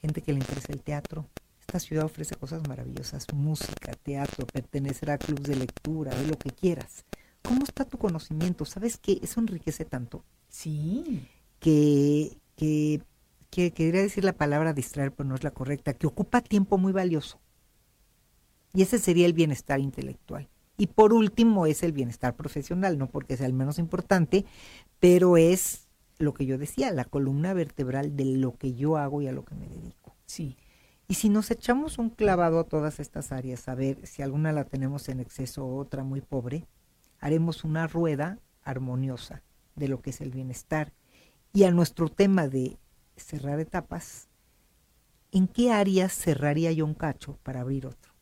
gente que le interesa el teatro. Esta ciudad ofrece cosas maravillosas, música, teatro, pertenecer a clubes de lectura, de lo que quieras. ¿Cómo está tu conocimiento? ¿Sabes qué? Eso enriquece tanto Sí. que, que, que quería decir la palabra distraer, pero no es la correcta, que ocupa tiempo muy valioso. Y ese sería el bienestar intelectual. Y por último es el bienestar profesional, no porque sea el menos importante, pero es lo que yo decía, la columna vertebral de lo que yo hago y a lo que me dedico. Sí. Y si nos echamos un clavado a todas estas áreas, a ver si alguna la tenemos en exceso o otra muy pobre, haremos una rueda armoniosa de lo que es el bienestar. Y a nuestro tema de cerrar etapas, ¿en qué áreas cerraría yo un cacho para abrir otro?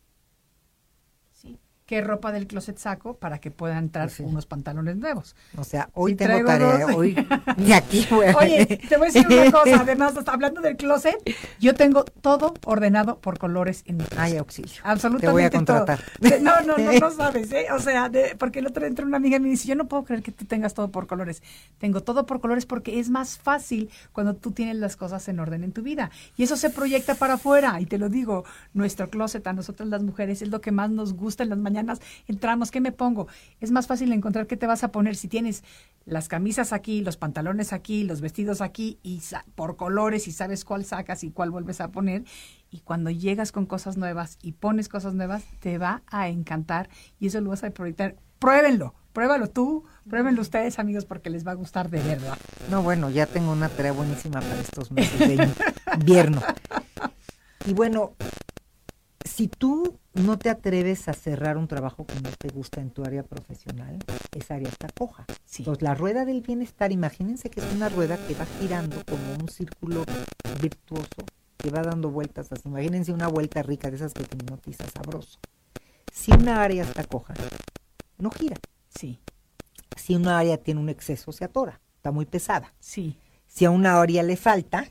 ¿Qué ropa del closet saco para que puedan entrar sí. unos pantalones nuevos? O sea, hoy Sí, tengo tarea, dos. hoy <laughs> de aquí voy a- Oye, te voy a decir una cosa, <laughs> además, hablando del closet, yo tengo todo ordenado por colores en mi closet. Ay, auxilio. Absolutamente Te voy a todo. contratar. De- No, no, no, no <laughs> sabes, ¿eh? O sea, de- porque el otro día entró una amiga y me dice, yo no puedo creer que tú tengas todo por colores. Tengo todo por colores porque es más fácil cuando tú tienes las cosas en orden en tu vida. Y eso se proyecta para afuera. Y te lo digo, nuestro closet a nosotras las mujeres es lo que más nos gusta en las mañanas. Entramos, ¿qué me pongo? Es más fácil encontrar qué te vas a poner si tienes las camisas aquí, los pantalones aquí, los vestidos aquí y sa- por colores y sabes cuál sacas y cuál vuelves a poner. Y cuando llegas con cosas nuevas y pones cosas nuevas, te va a encantar y eso lo vas a proyectar. Pruébenlo, pruébalo tú, pruébenlo ustedes, amigos, porque les va a gustar de verdad. No, bueno, ya tengo una tarea buenísima para estos meses de <laughs> invierno. Y bueno, si tú no te atreves a cerrar un trabajo que no te gusta en tu área profesional, esa área está coja. Sí. Entonces, la rueda del bienestar, imagínense que es una rueda que va girando como un círculo virtuoso, que va dando vueltas así. Imagínense una vuelta rica de esas que te hipnotiza sabroso. Si una área está coja, no gira. Sí, Si una área tiene un exceso, se atora, está muy pesada. sí, Si a una área le falta,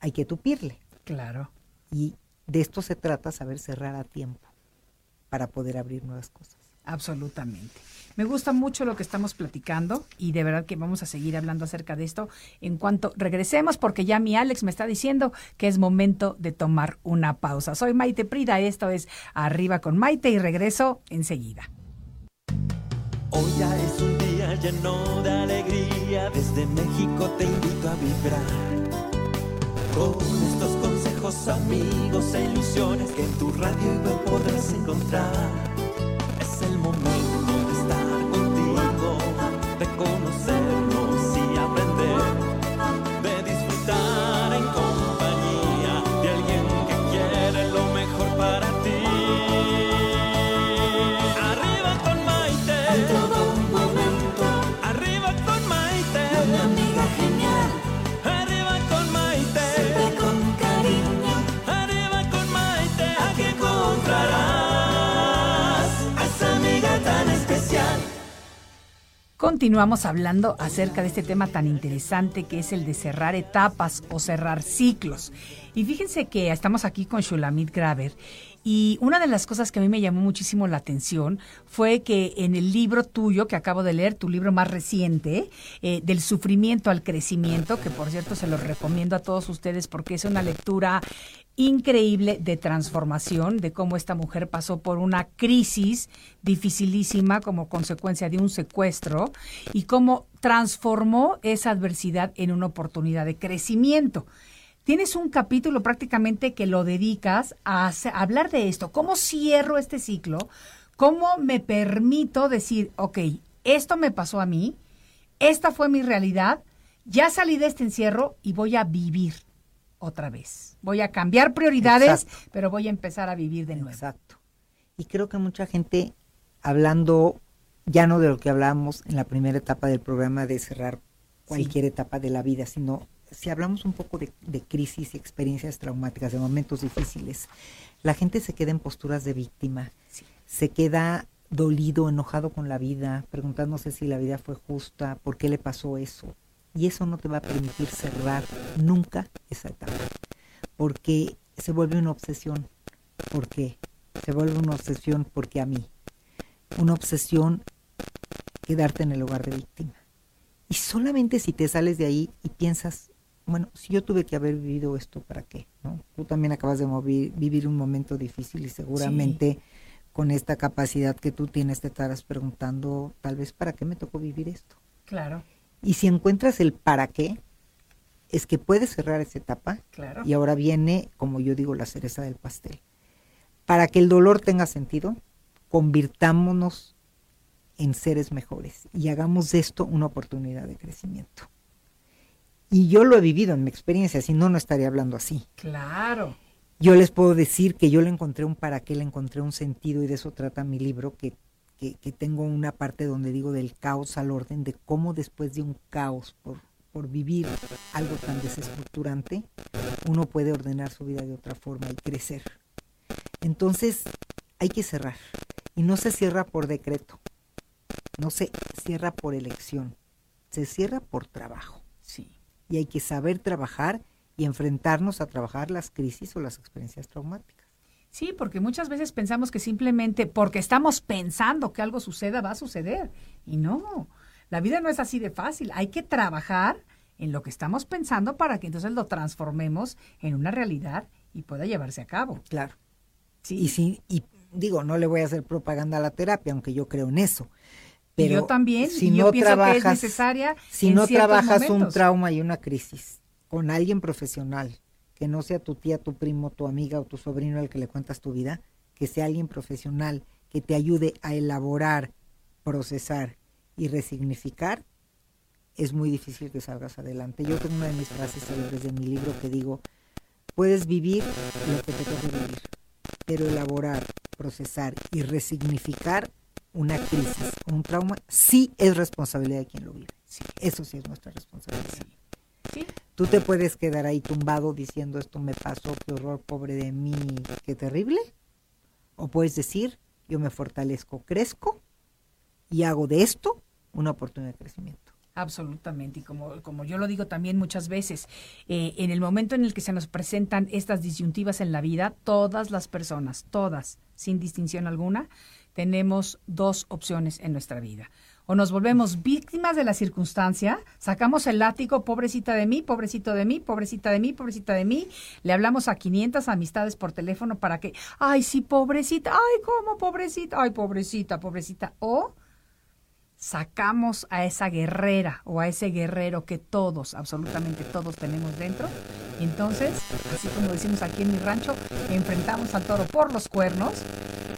hay que tupirle. claro. Y de esto se trata, saber cerrar a tiempo para poder abrir nuevas cosas. Absolutamente. Me gusta mucho lo que estamos platicando y de verdad que vamos a seguir hablando acerca de esto en cuanto regresemos porque ya mi Alex me está diciendo que es momento de tomar una pausa. Soy Maite Prida, esto es Arriba con Maite y regreso enseguida. Hoy ya es un día lleno de alegría, desde México te invito a vibrar. Amigos e ilusiones que en tu radio web podrás encontrar. Continuamos hablando acerca de este tema tan interesante que es el de cerrar etapas o cerrar ciclos. Y fíjense que estamos aquí con Shulamit Graver y una de las cosas que a mí me llamó muchísimo la atención fue que en el libro tuyo que acabo de leer, tu libro más reciente, eh, del sufrimiento al crecimiento, que por cierto se lo recomiendo a todos ustedes porque es una lectura increíble de transformación, de cómo esta mujer pasó por una crisis dificilísima como consecuencia de un secuestro y cómo transformó esa adversidad en una oportunidad de crecimiento. Tienes un capítulo prácticamente que lo dedicas a, hacer- a hablar de esto. ¿Cómo cierro este ciclo? ¿Cómo me permito decir, ok, esto me pasó a mí, esta fue mi realidad, ya salí de este encierro y voy a vivir otra vez. Voy a cambiar prioridades, Exacto. pero voy a empezar a vivir de nuevo. Exacto. Y creo que mucha gente, hablando ya no de lo que hablamos en la primera etapa del programa de cerrar cualquier etapa de la vida, sino si hablamos un poco de, de crisis y experiencias traumáticas, de momentos difíciles, la gente se queda en posturas de víctima, se queda dolido, enojado con la vida, preguntándose si la vida fue justa, por qué le pasó eso. Y eso no te va a permitir cerrar nunca esa etapa, porque se vuelve una obsesión. ¿Por qué? Se vuelve una obsesión porque a mí. Una obsesión quedarte en el lugar de víctima. Y solamente si te sales de ahí y piensas, bueno, si yo tuve que haber vivido esto, ¿para qué? ¿no? Tú también acabas de vivir un momento difícil y seguramente con esta capacidad que tú tienes te estarás preguntando, tal vez, ¿para qué me tocó vivir esto? Claro, Y si encuentras el para qué, es que puedes cerrar esa etapa claro. y ahora viene, como yo digo, la cereza del pastel. Para que el dolor tenga sentido, convirtámonos en seres mejores y hagamos de esto una oportunidad de crecimiento. Y yo lo he vivido en mi experiencia, si no, no estaría hablando así. Claro. Yo les puedo decir que yo le encontré un para qué, le encontré un sentido y de eso trata mi libro, que, que, que tengo una parte donde digo del caos al orden, de cómo después de un caos por, por vivir algo tan desestructurante, uno puede ordenar su vida de otra forma y crecer. Entonces hay que cerrar. Y no se cierra por decreto, no se cierra por elección, se cierra por trabajo Sí. Y hay que saber trabajar y enfrentarnos a trabajar las crisis o las experiencias traumáticas. Sí, porque muchas veces pensamos que simplemente porque estamos pensando que algo suceda va a suceder. Y no, la vida no es así de fácil. Hay que trabajar en lo que estamos pensando para que entonces lo transformemos en una realidad y pueda llevarse a cabo. Claro. Sí. Y si, y digo, no le voy a hacer propaganda a la terapia, aunque yo creo en eso. Pero yo también, si y yo no pienso que es trabajas, necesaria si en no trabajas un momentos. trauma y una crisis con alguien profesional, que no sea tu tía, tu primo, tu amiga o tu sobrino al que le cuentas tu vida, que sea alguien profesional que te ayude a elaborar, procesar y resignificar, es muy difícil que salgas adelante. Yo tengo una de mis frases célebres de mi libro que digo, puedes vivir lo que te toque vivir, pero elaborar, procesar y resignificar una crisis o un trauma sí es responsabilidad de quien lo vive. Sí, eso sí es nuestra responsabilidad. Sí, Tú te puedes quedar ahí tumbado diciendo esto me pasó, qué horror, pobre de mí, qué terrible. O puedes decir, yo me fortalezco, crezco y hago de esto una oportunidad de crecimiento. Absolutamente, y como, como yo lo digo también muchas veces, eh, en el momento en el que se nos presentan estas disyuntivas en la vida, todas las personas, todas, sin distinción alguna, tenemos dos opciones en nuestra vida. O nos volvemos víctimas de la circunstancia, sacamos el látigo, pobrecita de mí, pobrecito de mí, pobrecita de mí, pobrecita de mí, le hablamos a 500 amistades por teléfono para que, ay, sí, pobrecita, ay, ¿cómo pobrecita? Ay, pobrecita, pobrecita. O sacamos a esa guerrera o a ese guerrero que todos, absolutamente todos tenemos dentro. Entonces, así como decimos aquí en mi rancho, enfrentamos al toro por los cuernos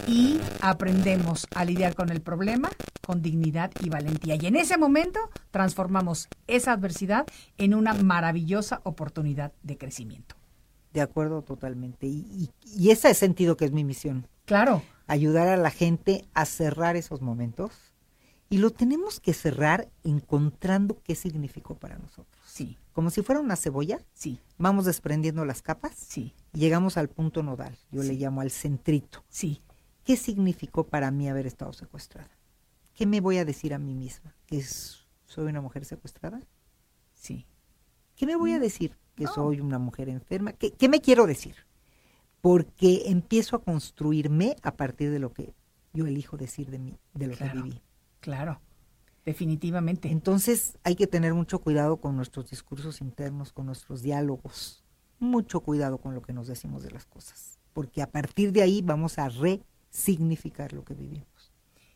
y aprendemos a lidiar con el problema con dignidad y valentía. Y en ese momento transformamos esa adversidad en una maravillosa oportunidad de crecimiento. De acuerdo totalmente. Y, y, y ese sentido que es mi misión, Claro, ayudar a la gente a cerrar esos momentos. Y lo tenemos que cerrar encontrando qué significó para nosotros. sí, Como si fuera una cebolla, sí, vamos desprendiendo las capas sí, y llegamos al punto nodal. Yo le llamo al centrito. sí, ¿Qué significó para mí haber estado secuestrada? ¿Qué me voy a decir a mí misma? ¿Que soy una mujer secuestrada? sí. ¿Qué me voy a decir? ¿Que No. soy una mujer enferma? ¿Qué, qué me quiero decir? Porque empiezo a construirme a partir de lo que yo elijo decir de mí, de lo Claro. que viví. Claro, definitivamente. Entonces hay que tener mucho cuidado con nuestros discursos internos, con nuestros diálogos. Mucho cuidado con lo que nos decimos de las cosas. Porque a partir de ahí vamos a resignificar lo que vivimos.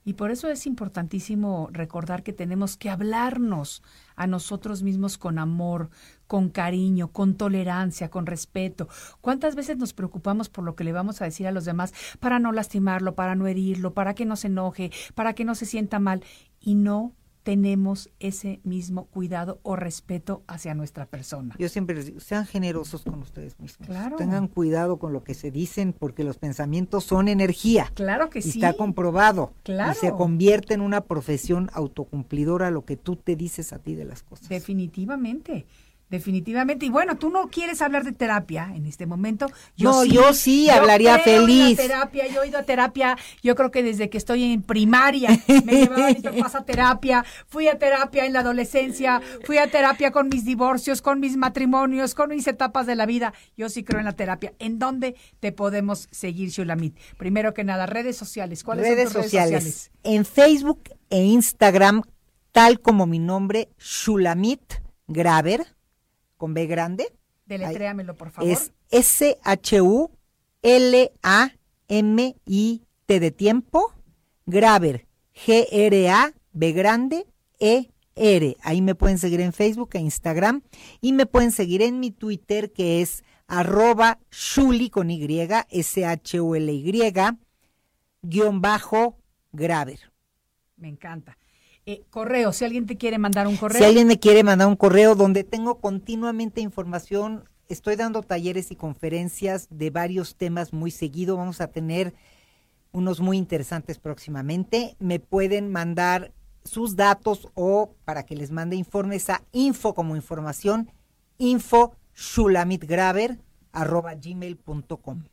Y por eso es importantísimo recordar que tenemos que hablarnos a nosotros mismos con amor, con cariño, con tolerancia, con respeto. ¿Cuántas veces nos preocupamos por lo que le vamos a decir a los demás para no lastimarlo, para no herirlo, para que no se enoje, para que no se sienta mal? Y no tenemos ese mismo cuidado o respeto hacia nuestra persona. Yo siempre les digo, sean generosos con ustedes mismos. Claro. Tengan cuidado con lo que se dicen porque los pensamientos son energía. Claro que y sí. está comprobado. Claro. Y se convierte en una profesión autocumplidora lo que tú te dices a ti de las cosas. Definitivamente. Definitivamente. Y bueno, tú no quieres hablar de terapia en este momento. No, yo sí hablaría la feliz. terapia, yo he ido a terapia, yo creo que desde que estoy en primaria me llevaban mis <laughs> papás a terapia, fui a terapia en la adolescencia, fui a terapia con mis divorcios, con mis matrimonios, con mis etapas de la vida. Yo sí creo en la terapia. ¿En dónde te podemos seguir, Shulamit? Primero que nada, redes sociales. ¿Cuáles redes son tus sociales. redes sociales? En Facebook e Instagram, tal como mi nombre, Shulamit Graver, con B grande. Deletréamelo, por favor. Es S-H-U-L-A-M-I-T de tiempo, Graver, G-R-A-B grande, E-R. Ahí me pueden seguir en Facebook e Instagram y me pueden seguir en mi Twitter que es arroba Shuli con Y, S-H-U-L-Y, guion bajo Graver. Me encanta. Eh, correo, si alguien te quiere mandar un correo. Si alguien me quiere mandar un correo donde tengo continuamente información, estoy dando talleres y conferencias de varios temas muy seguido. Vamos a tener unos muy interesantes próximamente. Me pueden mandar sus datos o para que les mande informes a info como información, info shulamitgraver arroba gmail.com.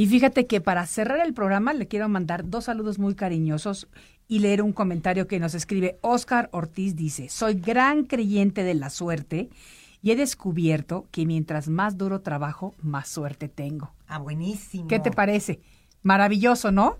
Y fíjate que para cerrar el programa le quiero mandar dos saludos muy cariñosos y leer un comentario que nos escribe Oscar Ortiz. Dice, soy gran creyente de la suerte y he descubierto que mientras más duro trabajo, más suerte tengo. Ah, buenísimo. ¿Qué te parece? Maravilloso, ¿no?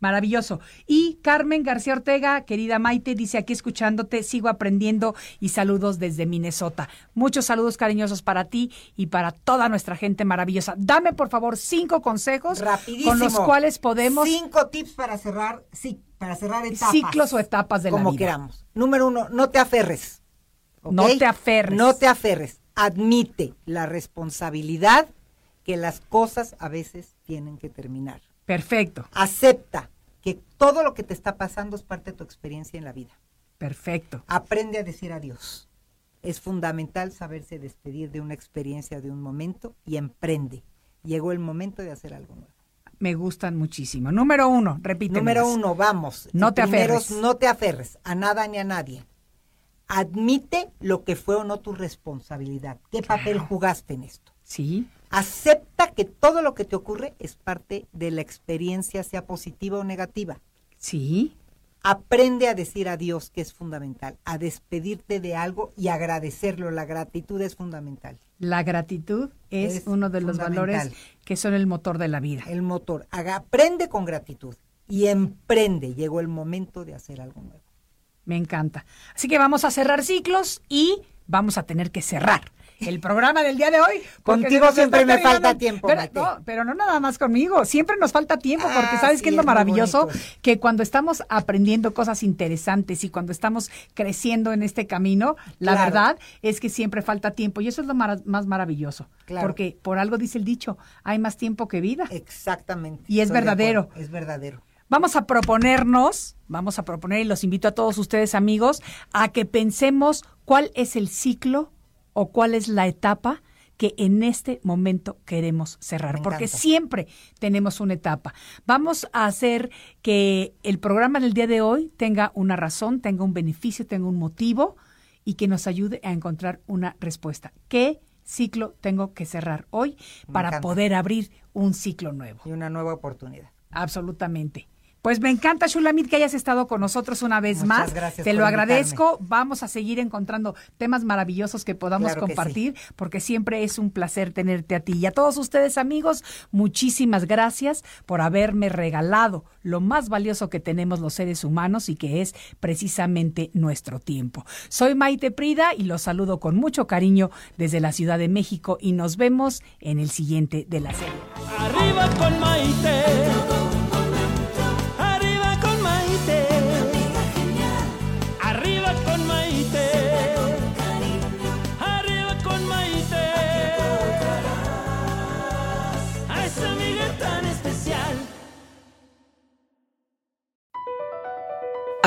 Maravilloso. Y Carmen García Ortega, querida Maite, dice aquí escuchándote, sigo aprendiendo y saludos desde Minnesota. Muchos saludos cariñosos para ti y para toda nuestra gente maravillosa. Dame por favor cinco consejos Rapidísimo. con los cuales podemos Cinco tips para cerrar, sí, para cerrar etapas. ciclos o etapas de la como vida. queramos. Número uno, no te aferres. No te aferres. No te aferres. Admite la responsabilidad que las cosas a veces tienen que terminar. Perfecto, Acepta que todo lo que te está pasando es parte de tu experiencia en la vida. perfecto. Aprende a decir adiós. Es fundamental saberse despedir de una experiencia, de un momento y emprende. Llegó el momento de hacer algo nuevo. Me gustan muchísimo. Número uno, repite. Número uno, vamos. No te Primero, aferres. No te aferres a nada ni a nadie. Admite lo que fue o no tu responsabilidad. ¿Qué papel jugaste en esto? Sí, Acepta que todo lo que te ocurre es parte de la experiencia, sea positiva o negativa. sí, Aprende a decir adiós, que es fundamental, a despedirte de algo y agradecerlo. La gratitud es fundamental. La gratitud es, Es uno de los valores que son el motor de la vida. El motor. Haga- aprende con gratitud y emprende. Llegó el momento de hacer algo nuevo. Me encanta. Así que vamos a cerrar ciclos y vamos a tener que cerrar el programa del día de hoy. porque Contigo siempre me falta tiempo, Pero Maite. no, pero no nada más conmigo. Siempre nos falta tiempo porque Ah, sabes sí, que es lo maravilloso que cuando estamos aprendiendo cosas interesantes y cuando estamos creciendo en este camino, la Claro. verdad es que siempre falta tiempo y eso es lo más maravilloso. Claro. Porque por algo dice el dicho, hay más tiempo que vida. Exactamente. Y es verdadero. Es verdadero. Vamos a proponernos, vamos a proponer y los invito a todos ustedes amigos a que pensemos cuál es el ciclo o cuál es la etapa que en este momento queremos cerrar, porque siempre tenemos una etapa. Vamos a hacer que el programa del día de hoy tenga una razón, tenga un beneficio, tenga un motivo y que nos ayude a encontrar una respuesta. ¿Qué ciclo tengo que cerrar hoy Me para encanta. poder abrir un ciclo nuevo? Y una nueva oportunidad. Absolutamente. Pues me encanta, Shulamit, que hayas estado con nosotros una vez Muchas más. gracias Te por lo invitarme. agradezco. Vamos a seguir encontrando temas maravillosos que podamos Claro que compartir, porque siempre es un placer tenerte a ti. Y a todos ustedes, amigos, muchísimas gracias por haberme regalado lo más valioso que tenemos los seres humanos y que es precisamente nuestro tiempo. Soy Maite Prida y los saludo con mucho cariño desde la Ciudad de México y nos vemos en el siguiente de la serie. Arriba con Maite.